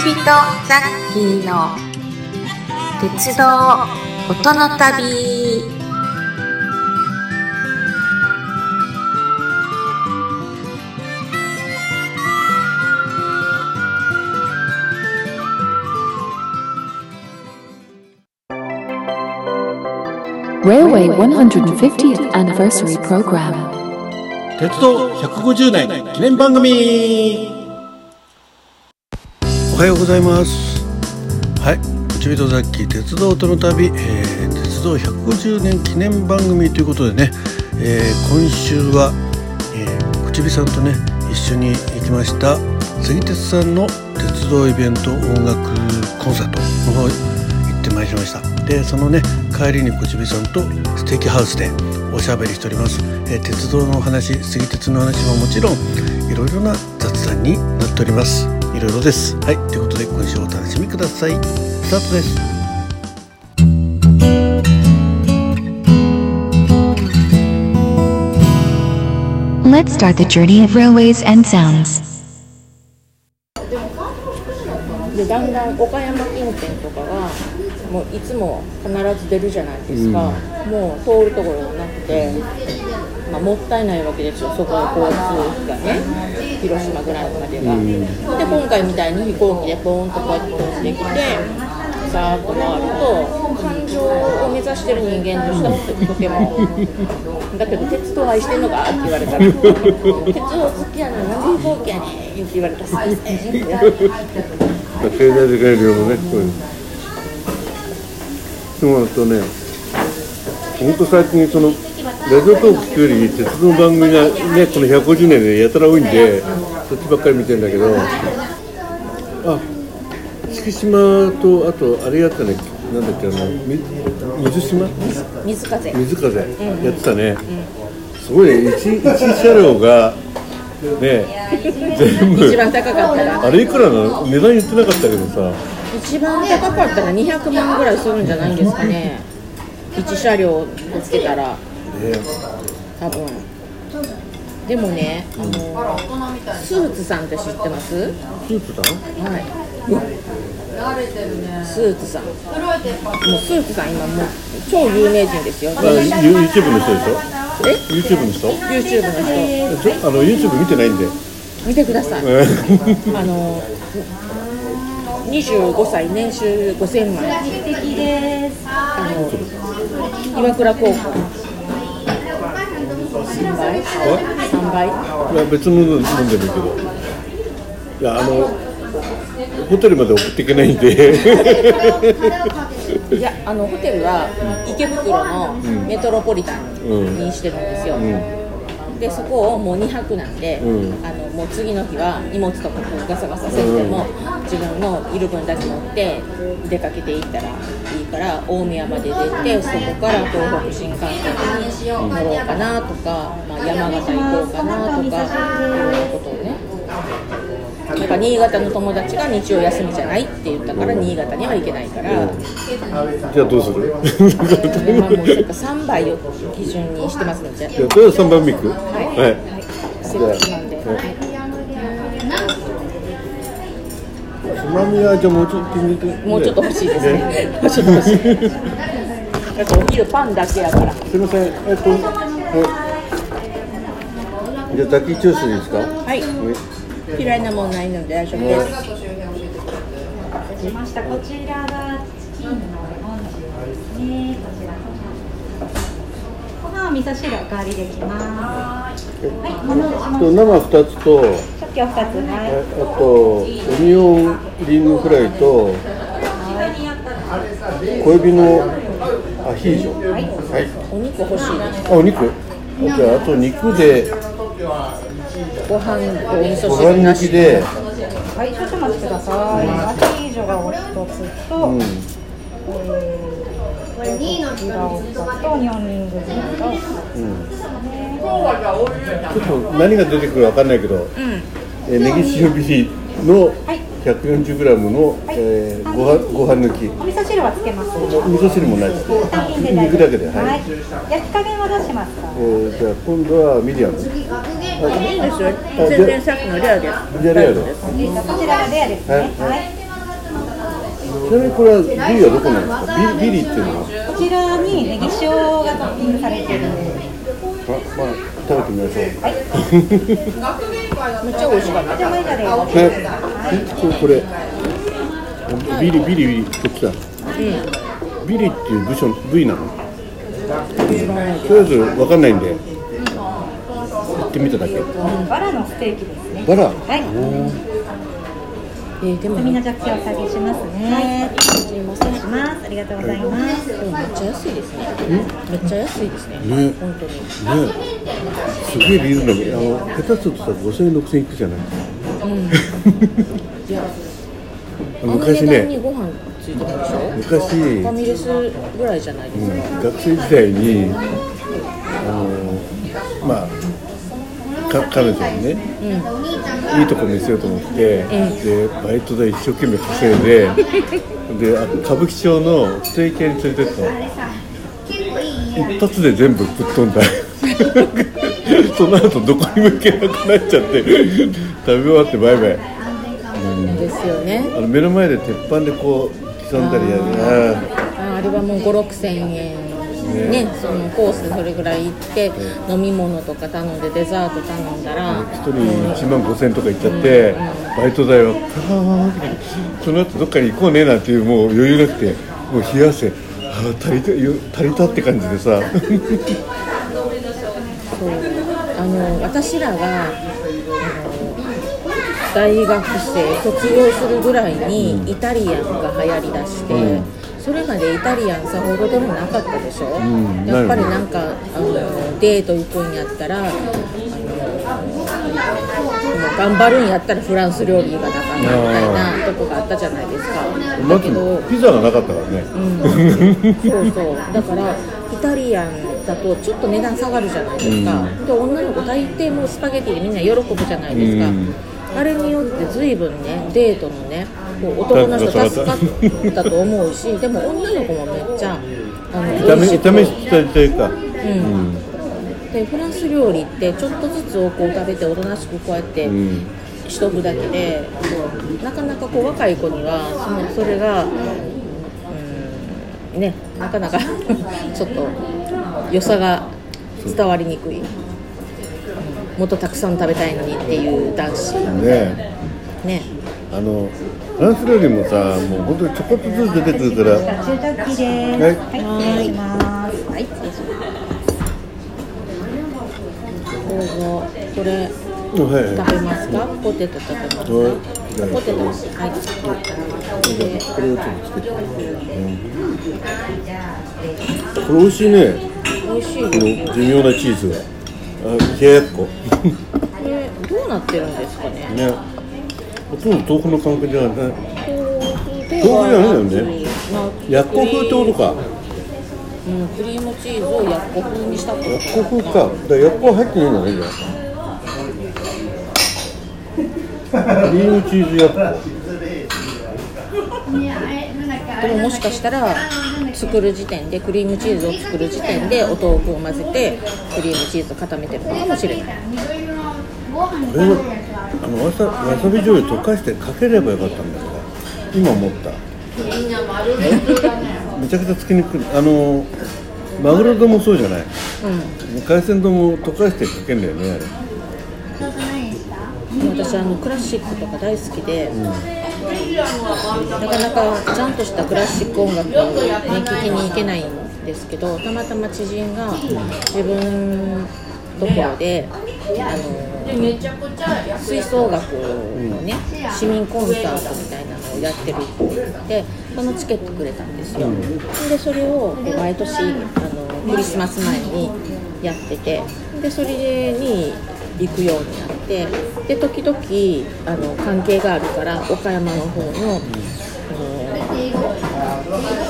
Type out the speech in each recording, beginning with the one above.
人ジャッキーの鉄道音の旅。鉄道150年記念番組。はようございます。はい内人ザッキー鉄道との旅、えー、鉄道150年記念番組ということでね、えー、今週は、えー、口火さんとね一緒に行きました杉鉄さんの鉄道イベント音楽コンサートの方行ってまいりました。でそのね帰りに口火さんとステーキハウスでおしゃべりしております、えー、鉄道のお話杉鉄の話はもちろんいろいろな雑談になっております。いろいろです。はい。ということで今週お楽しみください。スタートです。Let's start the journey of railways and sounds. でだんだん岡山近辺とかがもういつも必ず出るじゃないですか、もう通るところがなくて、まあ、もったいないわけですよ。そこの交通がね。広島ぐらいまでが、で今回みたいに飛行機でポーンとこうやって飛んできてさーっと回ると環状を目指してる人間としてはとてもだけど鉄道愛してんのかって言われたら。鉄道好きやななんで飛行機やねんって言われたらすいませんってまあ、経済的な理由もね、こういうそうなるとね、本当最近、その、ラジオトーク聞くより、鉄道の番組がね、この150年でやたら多いんで、そっちばっかり見てんだけど、あ、月島と、あと、あれやったね、なんだっけ、あの、み水島？水風。水風。やってたね、すごいね、一一車両が、ね、全部。一番高かったらあれいくらなの？値段言ってなかったけどさ。一番高かったら200万ぐらいするんじゃないんですかね。1車両つけたら。ね多分。でもねあのスーツさんって知ってます？スーツさん？はい。スーツさん。もうスーツさん今もう超有名人ですよ。あ You- YouTube の人でしょ？え？YouTube の人？YouTube の人。ちょ？あの YouTube 見てないんで。見てください。えあの25歳年収5000万。あの岩倉高校。3倍3倍いや別の飲んでるけど。いやあのホテルまで送っていけないんで。いやあのホテルは池袋のメトロポリタンにしてるんですよ、でそこをもう2泊なんで、うん。あのもう次の日は荷物とかこうガサガサせんでも、自分のいる分だけ持って出かけていったらいいから大宮まで出てそこから東北新幹線に乗ろうかなとか、まあ、山形行こうかなとかなんか新潟の友達が日曜休みじゃないって言ったから新潟には行けないから。じゃあどうする？でまあもうなんか3倍を基準にしてますので、じゃあとりあえず3番目い。くはい。はい。セットなんで、つまみはじゃあもうちょっともうちょっと欲しいですね。もうちょっと欲しい。お昼パンだけやから。すみません。えっとはい。じゃあザキチュースですか？はい。嫌いなもんないので大丈夫です。しました。こちらがチキンの本ですね。こちら。ご飯は味噌汁おかわりできます。はい。生2つと二つ。はい。えあとオニオンリングフライと小エビのアヒージョはいお肉欲しいです。あお肉じゃああと肉でご飯とお味噌ご汁なし。ではい、少々お待ちください。アヒージョがお一つと、うんえーこちらお二つと。ちょっと何が出てくるかわかんないけど、えーネギ塩ビリの 140g の、えーご飯ご飯抜きお味噌汁はつけます。味噌汁もないです肉だけではい、はい。焼き加減はどうしますか？えーじゃあ今度はミディアムいいんですよ。全然さっきのレアです。じゃレアですこちらがレアですね。はい。ちなみにこれはビリはどこなんですかビビリっていうのはこちらにネギ塩がトッピングされてるんでままあ食べてみましょうめっちゃ美味しかったジャマイカでごねこれこれビリビリビリこっちだビリっていう部署部位なのとりあえず分かんないんでってみただけ。バラのステーキですね。バラ？はい。えー、でも。みんめなジャッキをお下げしますね。すい。ませんします。ありがとうございます。めっちゃ安いですね。めっちゃ安いですね。ね。本当に。ね。すげえリールあの下手するとさ5000円6000円いくじゃない いや昔ね。ご飯ついてたでしょ？昔。ファミレスぐらいじゃないですか、学生時代にあのまあか彼女にね、いいとこ見せようと思って、でバイトで一生懸命稼いで であ歌舞伎町のステーキ屋に連れてったの一発で全部ぶっ飛んだ。その後どこにも行けなくなっちゃって食べ終わってバイバイ。ですよね。あの目の前で鉄板でこう刻んだりやる。なああれはもう5 6千円ねそのコースでそれぐらい行って、飲み物とか頼んでデザート頼んだら、一人1万5000円とか行っちゃって、バイト代はパーンってその後どっかに行こうねなんていうもう余裕なくてもう冷や汗あー足りたよ足りたって感じでさ。そう。あの私らが大学生卒業するぐらいにイタリアンが流行りだして、それまでイタリアンさほどでもなかったでしょ、んやっぱりなんかあのデート行くんやったらあの頑張るんやったらフランス料理がなかったみたいなとこがあったじゃないですか。だけどピザがなかったからね、そうそう。だからイタリアンだとちょっと値段下がるじゃないですか、で女の子大抵もうスパゲティでみんな喜ぶじゃないですか、うんあれによって随分ねデートのねこう男の人助かったと思うしでも女の子もめっちゃあの炒め美味しく炒めしたりというか、うん。でフランス料理ってちょっとずつをこう食べておとなしくこうやってうん。しとくだけで、なかなかこう若い子にはそのそれが、うん、ねなかなか ちょっと良さが伝わりにくいもっとたくさん食べたいのにっていう男子。ねね。あのフランス料理もさもう本当にちょこっとずつ出てくるから。中です。はい。はい失礼します。はい。失礼しますどうぞこれはい。はい。食べますかポテト食べますかはい。ポテトはい。でこれをちょっとつけて、うんこれ美味しい。ね美味しい。このですよ寿命なチーズがあ冷ややっここれどうなってるんですかね。ね。ほとんど豆腐の感覚じゃない。豆腐豆腐じゃないよね。やっこ風ってことか。うん、クリームチーズをやっこ風にしたってやっこ風か。だからやっこは入ってないんだねじゃあクリームチーズや。っこでももしかしたら作る時点でクリームチーズを作る時点でお豆腐を混ぜてクリームチーズを固めてるのかもしれない。これあのわさわさび醤油溶かしてかければよかったんだけど今思った。めちゃくちゃつけにくい。あのマグロ丼もそうじゃない？海鮮丼も溶かしてかけんだよねあれ。私あのクラシックとか大好きで、なかなかちゃんとしたクラシック音楽を、ね、聴きに行けないんですけどたまたま知人が自分ところであの吹奏楽のね市民コンサートみたいなのをやってるって言ってそのチケットくれたんですよ、でそれを毎年あのクリスマス前にやっててでそれに行くようになって。で時々あの関係があるから岡山の方の、あの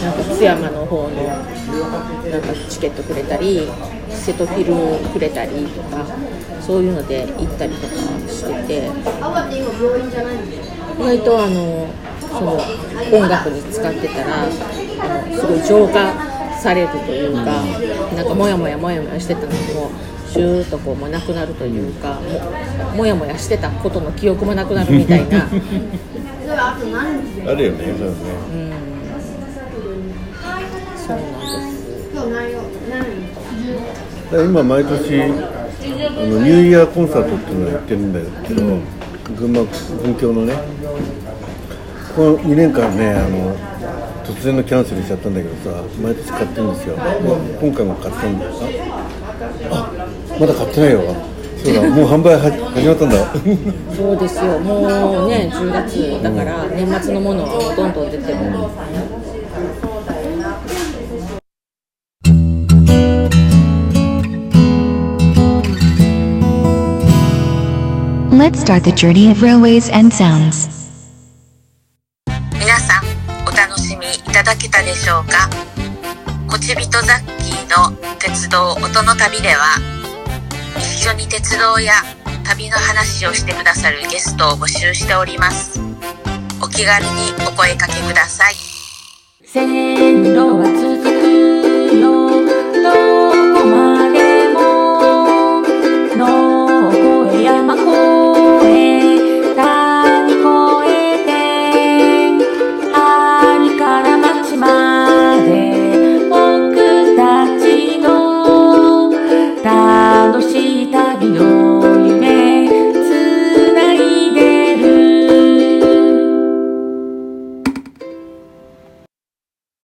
なんか津山の方のなんかチケットくれたり瀬戸フィルをくれたりとかそういうので行ったりとかしてて。意外とあのその音楽に使ってたらあのすごい浄化されるというかなんかモヤモヤモヤモヤしてたのもシューッとこうもうなくなるというかももやもやしてたことの記憶もなくなるみたいな。あるよね。そうねうんそうなんです今毎年あのニューイヤーコンサートっていうのをやってるんだけど、群馬本郷のねこの2年間ねあの突然のキャンセルしちゃったんだけどさ毎年買ってるんですよ、今回も買ったんだああまだ買ってないよ。そうだもう販売は始まったんだ。そうですよ。もうね10月だから年末のものはどんどん出てる、Let's start the journey of railways and sounds. 皆さんお楽しみいただけたでしょうか？こちびとザッキーの鉄道音の旅では一緒に鉄道や旅の話をしてくださるゲストを募集しております。お気軽にお声かけください。